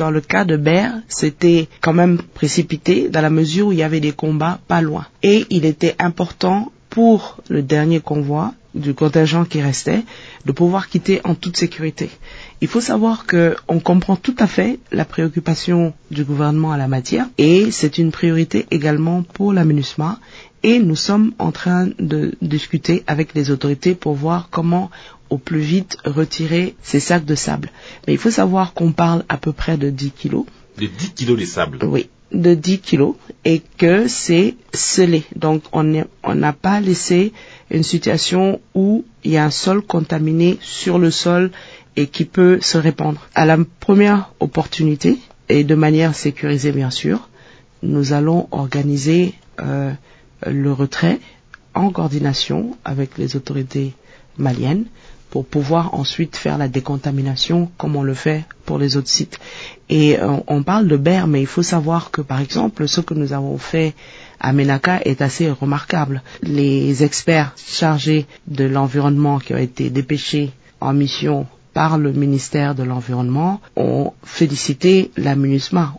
Dans le cas de Ber, c'était quand même précipité dans la mesure où il y avait des combats pas loin. Et il était important pour le dernier convoi du contingent qui restait de pouvoir quitter en toute sécurité. Il faut savoir que on comprend tout à fait la préoccupation du gouvernement à la matière et c'est une priorité également pour la MINUSMA et nous sommes en train de discuter avec les autorités pour voir comment au plus vite retirer ces sacs de sable. Mais il faut savoir qu'on parle à peu près de 10 kilos. De 10 kilos de sable Oui, de 10 kilos et que c'est scellé. Donc on n'a pas laissé une situation où il y a un sol contaminé sur le sol et qui peut se répandre. À la première opportunité, et de manière sécurisée bien sûr, nous allons organiser euh, le retrait en coordination avec les autorités maliennes pour pouvoir ensuite faire la décontamination comme on le fait pour les autres sites. Et euh, on parle de BER, mais il faut savoir que par exemple, ce que nous avons fait à Menaka est assez remarquable. Les experts chargés de l'environnement qui ont été dépêchés en mission par le ministère de l'Environnement ont félicité la MINUSMA.